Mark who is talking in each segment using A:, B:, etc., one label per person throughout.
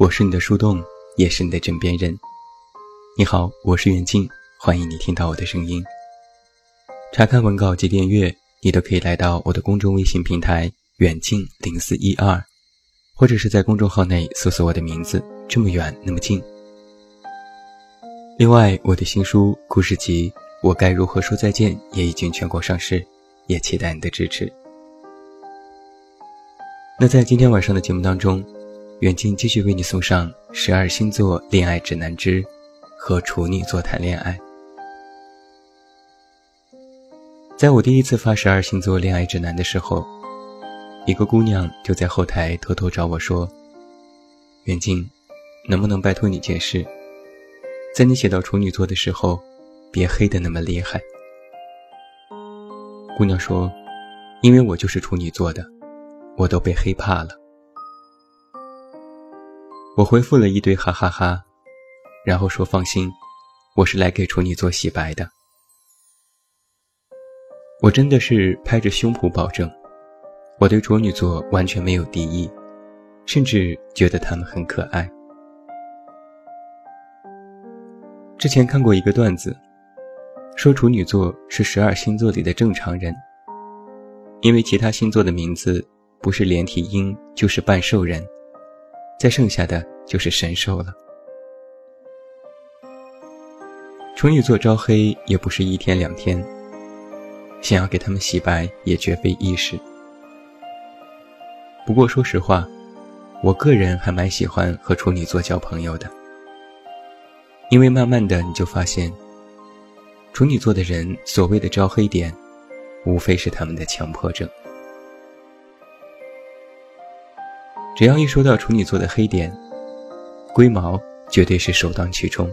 A: 我是你的树洞，也是你的枕边人。你好，我是远近，欢迎你听到我的声音。查看文稿及订阅，你都可以来到我的公众微信平台“远近零四一二”，或者是在公众号内搜索我的名字“这么远那么近”。另外，我的新书故事集《我该如何说再见》也已经全国上市，也期待你的支持。那在今天晚上的节目当中。远近继续为你送上十二星座恋爱指南之和处女座谈恋爱。在我第一次发十二星座恋爱指南的时候，一个姑娘就在后台偷偷找我说：“远近，能不能拜托你件事，在你写到处女座的时候，别黑的那么厉害。”姑娘说：“因为我就是处女座的，我都被黑怕了。”我回复了一堆哈哈哈，然后说：“放心，我是来给处女座洗白的。我真的是拍着胸脯保证，我对处女座完全没有敌意，甚至觉得他们很可爱。之前看过一个段子，说处女座是十二星座里的正常人，因为其他星座的名字不是连体婴就是半兽人。”再剩下的就是神兽了。处女座招黑也不是一天两天，想要给他们洗白也绝非易事。不过说实话，我个人还蛮喜欢和处女座交朋友的，因为慢慢的你就发现，处女座的人所谓的招黑点，无非是他们的强迫症。只要一说到处女座的黑点，龟毛绝对是首当其冲。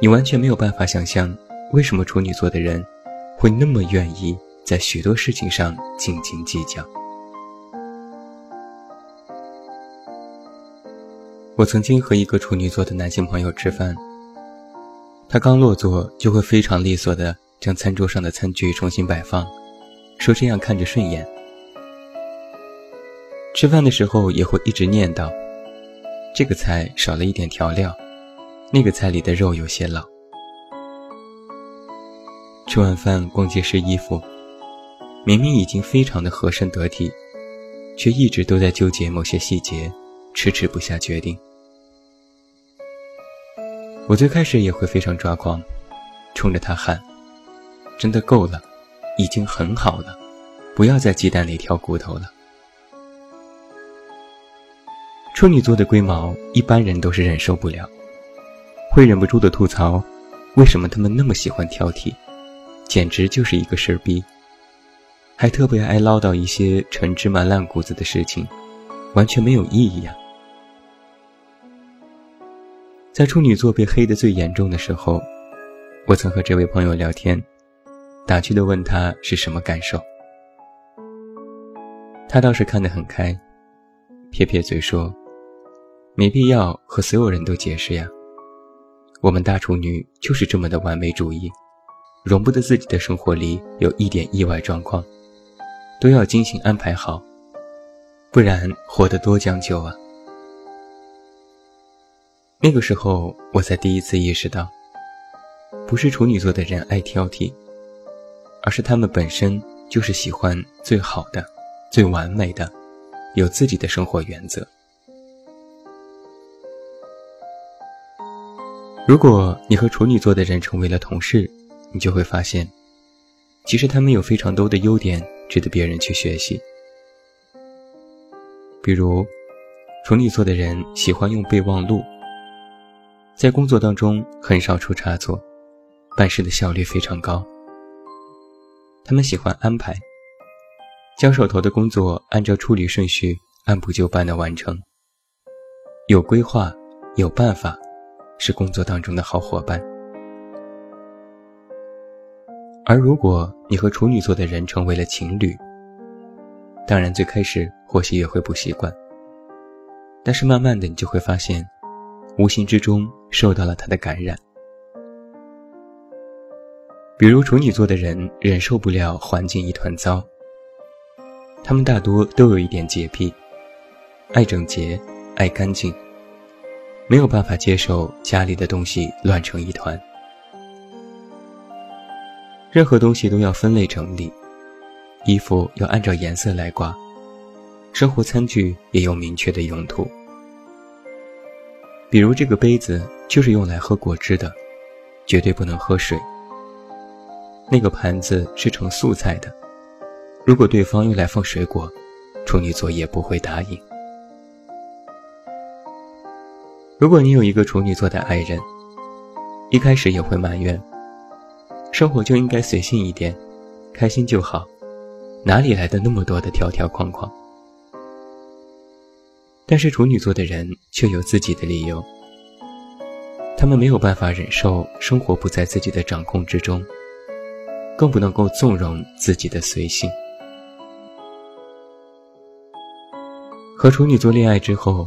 A: 你完全没有办法想象，为什么处女座的人会那么愿意在许多事情上斤斤计较。我曾经和一个处女座的男性朋友吃饭，他刚落座就会非常利索的将餐桌上的餐具重新摆放，说这样看着顺眼。吃饭的时候也会一直念叨：“这个菜少了一点调料，那个菜里的肉有些老。”吃完饭逛街试衣服，明明已经非常的合身得体，却一直都在纠结某些细节，迟迟不下决定。我最开始也会非常抓狂，冲着他喊：“真的够了，已经很好了，不要在鸡蛋里挑骨头了。”处女座的龟毛，一般人都是忍受不了，会忍不住的吐槽：为什么他们那么喜欢挑剔，简直就是一个事儿逼，还特别爱唠叨一些陈芝麻烂谷子的事情，完全没有意义呀。在处女座被黑的最严重的时候，我曾和这位朋友聊天，打趣的问他是什么感受，他倒是看得很开，撇撇嘴说。没必要和所有人都解释呀。我们大处女就是这么的完美主义，容不得自己的生活里有一点意外状况，都要精心安排好，不然活得多将就啊。那个时候，我才第一次意识到，不是处女座的人爱挑剔，而是他们本身就是喜欢最好的、最完美的，有自己的生活原则。如果你和处女座的人成为了同事，你就会发现，其实他们有非常多的优点值得别人去学习。比如，处女座的人喜欢用备忘录，在工作当中很少出差错，办事的效率非常高。他们喜欢安排，将手头的工作按照处理顺序按部就班的完成，有规划，有办法。是工作当中的好伙伴，而如果你和处女座的人成为了情侣，当然最开始或许也会不习惯，但是慢慢的你就会发现，无形之中受到了他的感染。比如处女座的人忍受不了环境一团糟，他们大多都有一点洁癖，爱整洁，爱干净，没有办法接受家里的东西乱成一团。任何东西都要分类整理，衣服要按照颜色来挂，生活餐具也有明确的用途。比如这个杯子就是用来喝果汁的，绝对不能喝水。那个盘子是盛素菜的，如果对方用来放水果，处女座也不会答应。如果你有一个处女座的爱人，一开始也会埋怨。生活就应该随性一点，开心就好，哪里来的那么多的条条框框？但是处女座的人却有自己的理由，他们没有办法忍受生活不在自己的掌控之中，更不能够纵容自己的随性。和处女座恋爱之后，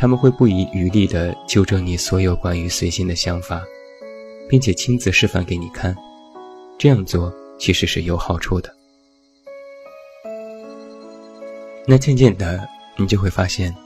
A: 他们会不遗余力地纠正你所有关于随心的想法，并且亲自示范给你看。这样做其实是有好处的。那渐渐的，你就会发现，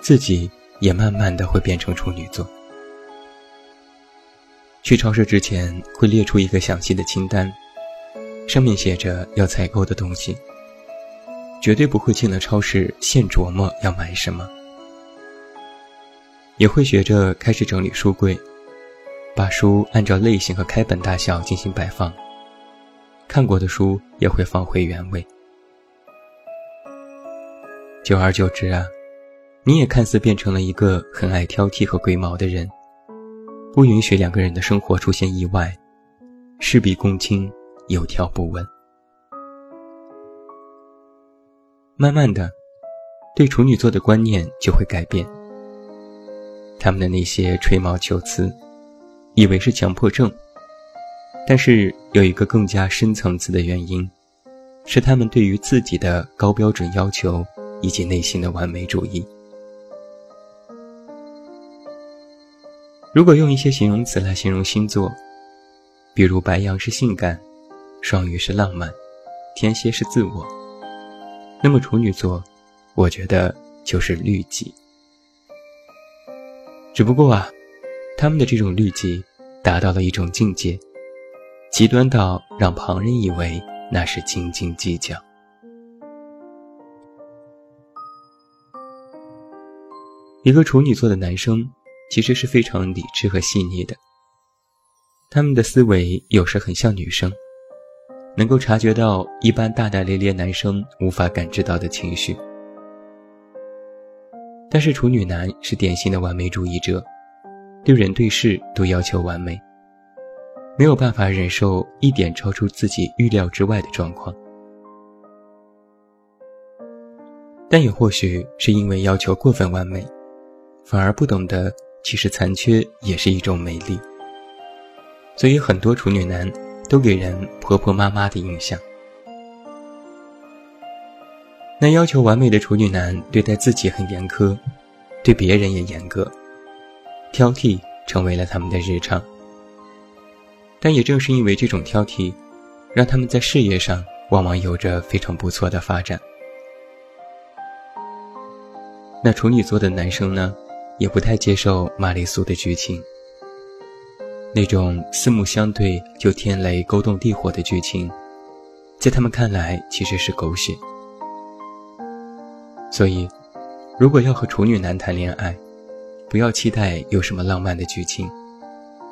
A: 自己也慢慢的会变成处女座。去超市之前会列出一个详细的清单，上面写着要采购的东西，绝对不会进了超市现琢磨要买什么。也会学着开始整理书柜。把书按照类型和开本大小进行摆放，看过的书也会放回原位。久而久之啊，你也看似变成了一个很爱挑剔和龟毛的人，不允许两个人的生活出现意外，事必躬亲，有条不紊。慢慢的，对处女座的观念就会改变，他们的那些吹毛求疵。以为是强迫症，但是有一个更加深层次的原因，是他们对于自己的高标准要求以及内心的完美主义。如果用一些形容词来形容星座，比如白羊是性感，双鱼是浪漫，天蝎是自我，那么处女座，我觉得就是律己。只不过啊。他们的这种滤镜达到了一种境界，极端到让旁人以为那是斤斤计较。一个处女座的男生其实是非常理智和细腻的，他们的思维有时很像女生，能够察觉到一般大大咧咧男生无法感知到的情绪。但是处女男是典型的完美主义者。对人对事都要求完美，没有办法忍受一点超出自己预料之外的状况。但也或许是因为要求过分完美，反而不懂得其实残缺也是一种美丽。所以很多处女男都给人婆婆妈妈的印象。那要求完美的处女男对待自己很严苛，对别人也严格。挑剔成为了他们的日常，但也正是因为这种挑剔，让他们在事业上往往有着非常不错的发展。那处女座的男生呢，也不太接受玛丽苏的剧情，那种四目相对就天雷勾动地火的剧情，在他们看来其实是狗血。所以，如果要和处女男谈恋爱，不要期待有什么浪漫的剧情，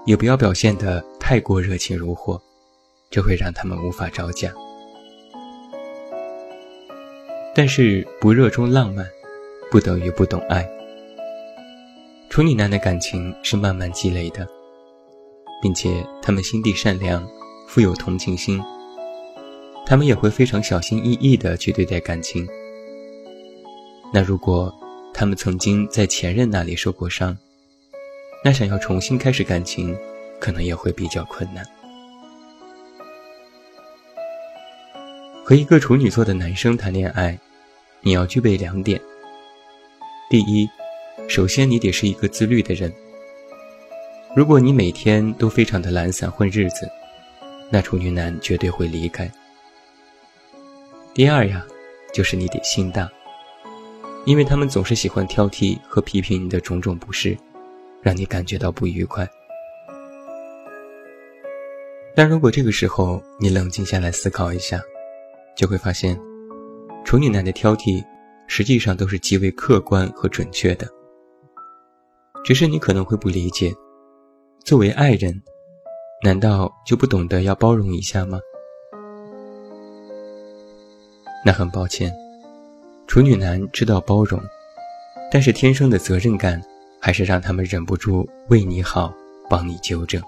A: 也不要表现得太过热情如火，这会让他们无法招架。但是不热衷浪漫，不等于不懂爱。处女男的感情是慢慢积累的，并且他们心地善良，富有同情心。他们也会非常小心翼翼地去对待感情。那如果？他们曾经在前任那里受过伤，那想要重新开始感情，可能也会比较困难。和一个处女座的男生谈恋爱，你要具备两点。第一，首先你得是一个自律的人。如果你每天都非常的懒散混日子，那处女男绝对会离开。第二呀，就是你得心大。因为他们总是喜欢挑剔和批评你的种种不是，让你感觉到不愉快。但如果这个时候你冷静下来思考一下，就会发现，处女男的挑剔实际上都是极为客观和准确的。只是你可能会不理解，作为爱人，难道就不懂得要包容一下吗？那很抱歉，处女男知道包容，但是天生的责任感还是让他们忍不住为你好，帮你纠正。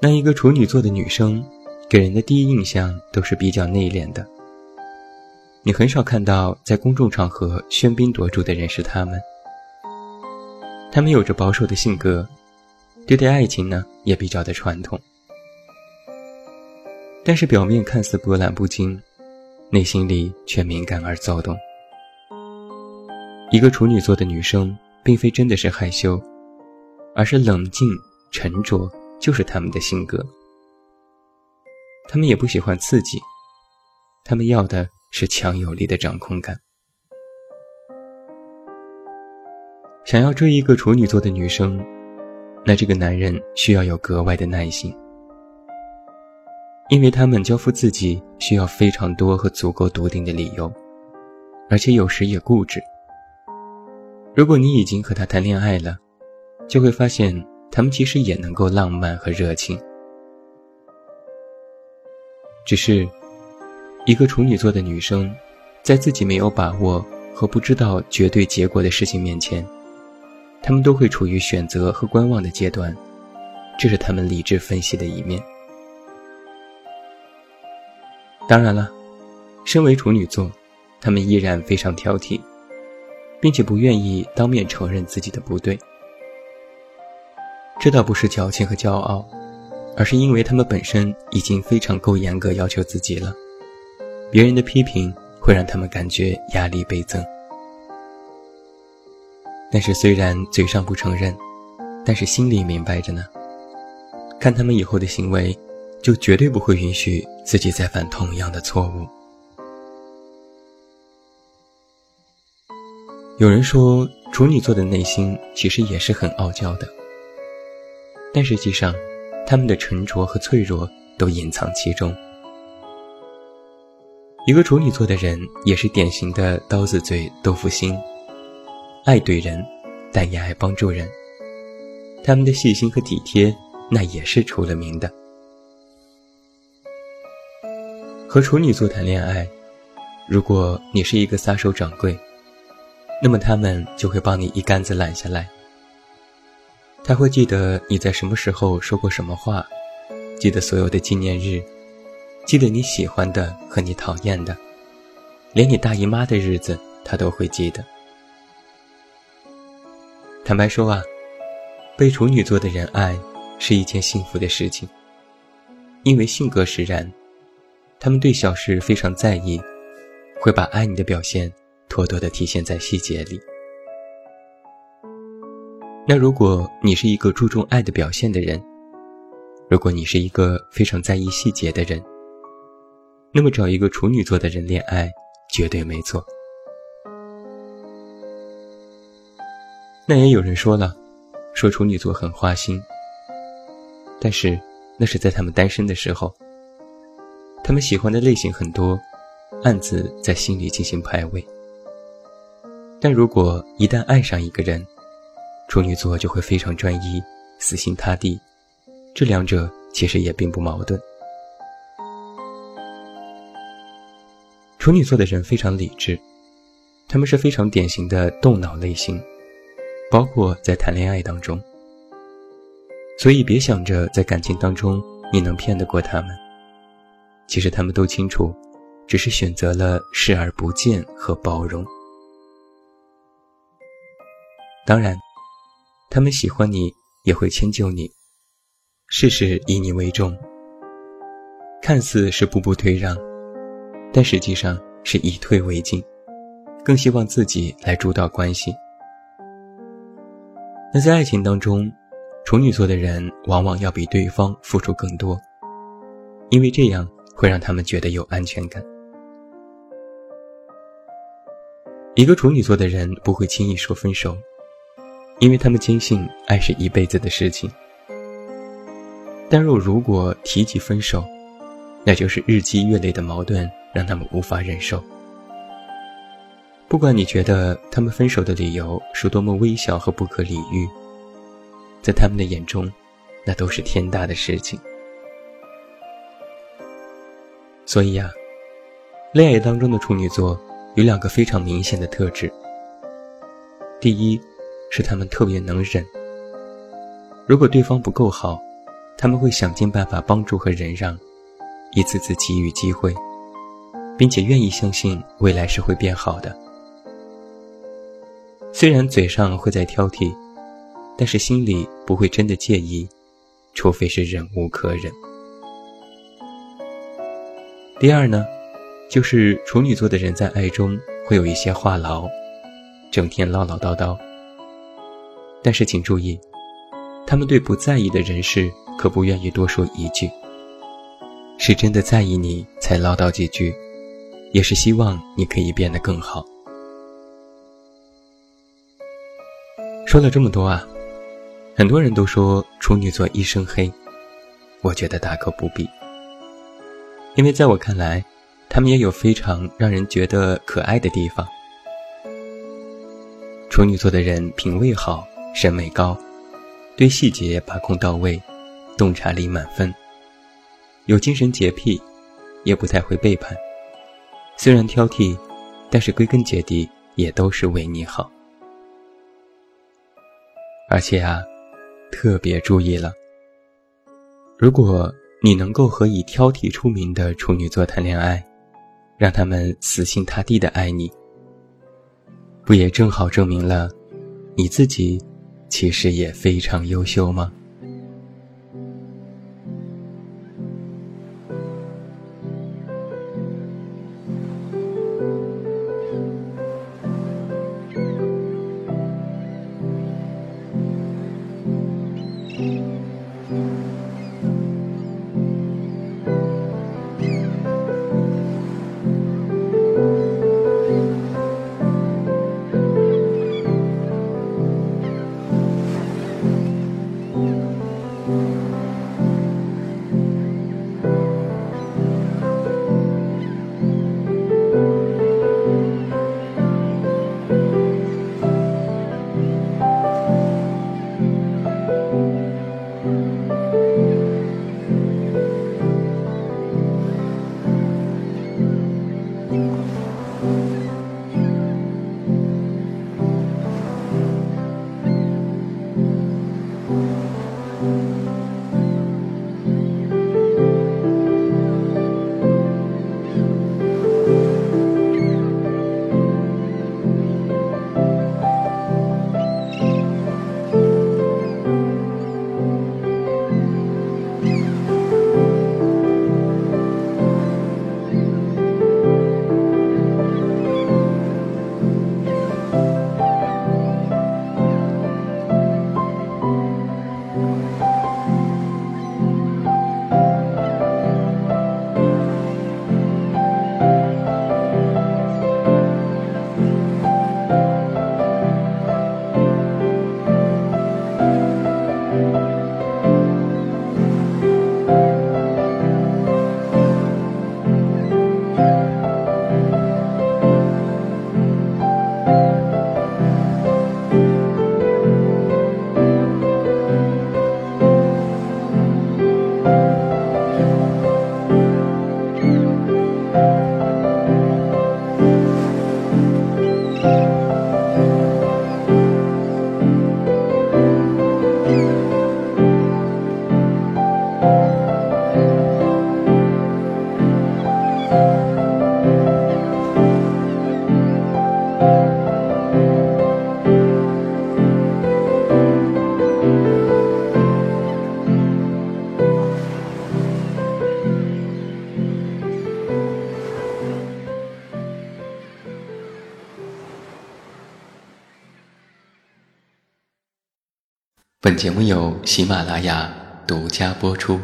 A: 那一个处女座的女生，给人的第一印象都是比较内敛的。你很少看到在公众场合喧宾夺主的人是他们。他们有着保守的性格，对待爱情呢也比较的传统。但是表面看似波澜不惊，内心里却敏感而躁动。一个处女座的女生，并非真的是害羞，而是冷静沉着。就是他们的性格，他们也不喜欢刺激，他们要的是强有力的掌控感。想要追一个处女座的女生，那这个男人需要有格外的耐心，因为他们交付自己需要非常多和足够笃定的理由，而且有时也固执。如果你已经和他谈恋爱了，就会发现。他们其实也能够浪漫和热情，只是一个处女座的女生，在自己没有把握和不知道绝对结果的事情面前，他们都会处于选择和观望的阶段，这是他们理智分析的一面。当然了，身为处女座，他们依然非常挑剔，并且不愿意当面承认自己的不对。这倒不是矫情和骄傲，而是因为他们本身已经非常够严格要求自己了，别人的批评会让他们感觉压力倍增。但是虽然嘴上不承认，但是心里明白着呢。看他们以后的行为，就绝对不会允许自己再犯同样的错误。有人说，处女座的内心其实也是很傲娇的。但实际上，他们的沉着和脆弱都隐藏其中。一个处女座的人也是典型的刀子嘴豆腐心，爱怼人，但也爱帮助人。他们的细心和体贴，那也是出了名的。和处女座谈恋爱，如果你是一个撒手掌柜，那么他们就会帮你一竿子揽下来。他会记得你在什么时候说过什么话，记得所有的纪念日，记得你喜欢的和你讨厌的，连你大姨妈的日子他都会记得。坦白说啊，被处女座的人爱是一件幸福的事情，因为性格使然，他们对小事非常在意，会把爱你的表现妥妥的体现在细节里。那如果你是一个注重爱的表现的人，如果你是一个非常在意细节的人，那么找一个处女座的人恋爱绝对没错。那也有人说了，说处女座很花心，但是那是在他们单身的时候，他们喜欢的类型很多，暗自在心里进行排位。但如果一旦爱上一个人，处女座就会非常专一、死心塌地，这两者其实也并不矛盾。处女座的人非常理智，他们是非常典型的动脑类型，包括在谈恋爱当中。所以别想着在感情当中你能骗得过他们，其实他们都清楚，只是选择了视而不见和包容。当然。他们喜欢你，也会迁就你，事事以你为重。看似是步步退让，但实际上是以退为进，更希望自己来主导关系。那在爱情当中，处女座的人往往要比对方付出更多，因为这样会让他们觉得有安全感。一个处女座的人不会轻易说分手，因为他们坚信爱是一辈子的事情。但若如果提及分手，那就是日积月累的矛盾让他们无法忍受。不管你觉得他们分手的理由是多么微小和不可理喻，在他们的眼中，那都是天大的事情。所以呀，恋爱当中的处女座有两个非常明显的特质。第一，是他们特别能忍。如果对方不够好，他们会想尽办法帮助和忍让，一次次给予机会，并且愿意相信未来是会变好的。虽然嘴上会在挑剔，但是心里不会真的介意，除非是忍无可忍。第二呢，就是处女座的人在爱中会有一些话痨，整天唠唠叨叨。但是请注意，他们对不在意的人事。可不愿意多说一句，是真的在意你才唠叨几句，也是希望你可以变得更好。说了这么多啊，很多人都说处女座一身黑，我觉得大可不必，因为在我看来，他们也有非常让人觉得可爱的地方。处女座的人品味好，审美高，对细节把控到位。洞察力满分，有精神洁癖，也不太会背叛。虽然挑剔，但是归根结底也都是为你好。而且啊，特别注意了，如果你能够和以挑剔出名的处女座谈恋爱，让他们死心塌地的爱你，不也正好证明了你自己其实也非常优秀吗？节目由喜马拉雅独家播出。